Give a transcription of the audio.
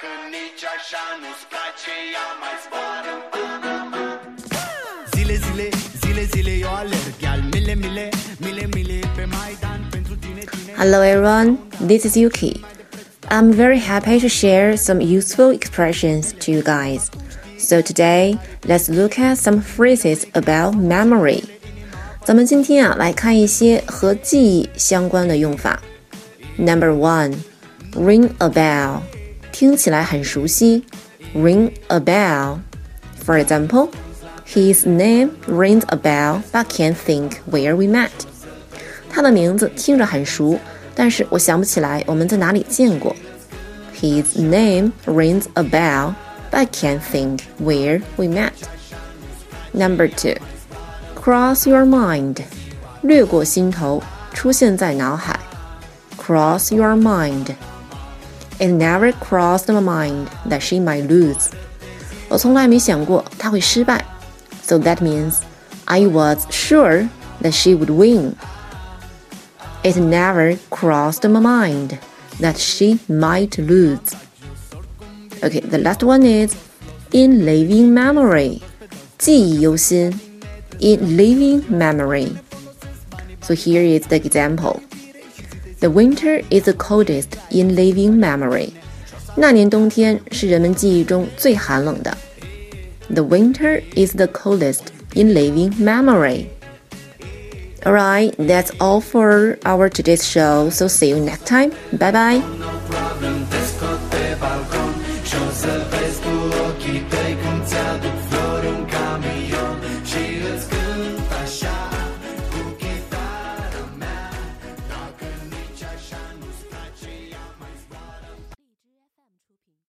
Dacă nici așa nu-ți place, ia mai zboară în Panama Zile, zile, zile, zile eu alerg Iar mile, mile, mile, mile pe Maidan pentru tine, tine Hello everyone, this is Yuki. I'm very happy to share some useful expressions to you guys. So today, let's look at some phrases about memory. 咱们今天啊，来看一些和记忆相关的用法。Number one, ring a bell， 听起来很熟悉。Ring a bell. For example, his name rings a bell, but can't think where we met. 他的名字听着很熟，但是我想不起来我们在哪里见过。His name rings a bell, but can't think where we met. Number two, cross your mind，掠过心头，出现在脑海。Cross your mind. It never crossed my mind that she might lose. 我从来没想过她会失败。So that means I was sure that she would win. It never crossed my mind that she might lose. Okay, the last one is in living memory. 记忆犹新 in living memory. So here is the example. The winter is the coldest in living memory the winter is the coldest in living memory. Alright, that's all for our today's show. So see you next time. Bye bye.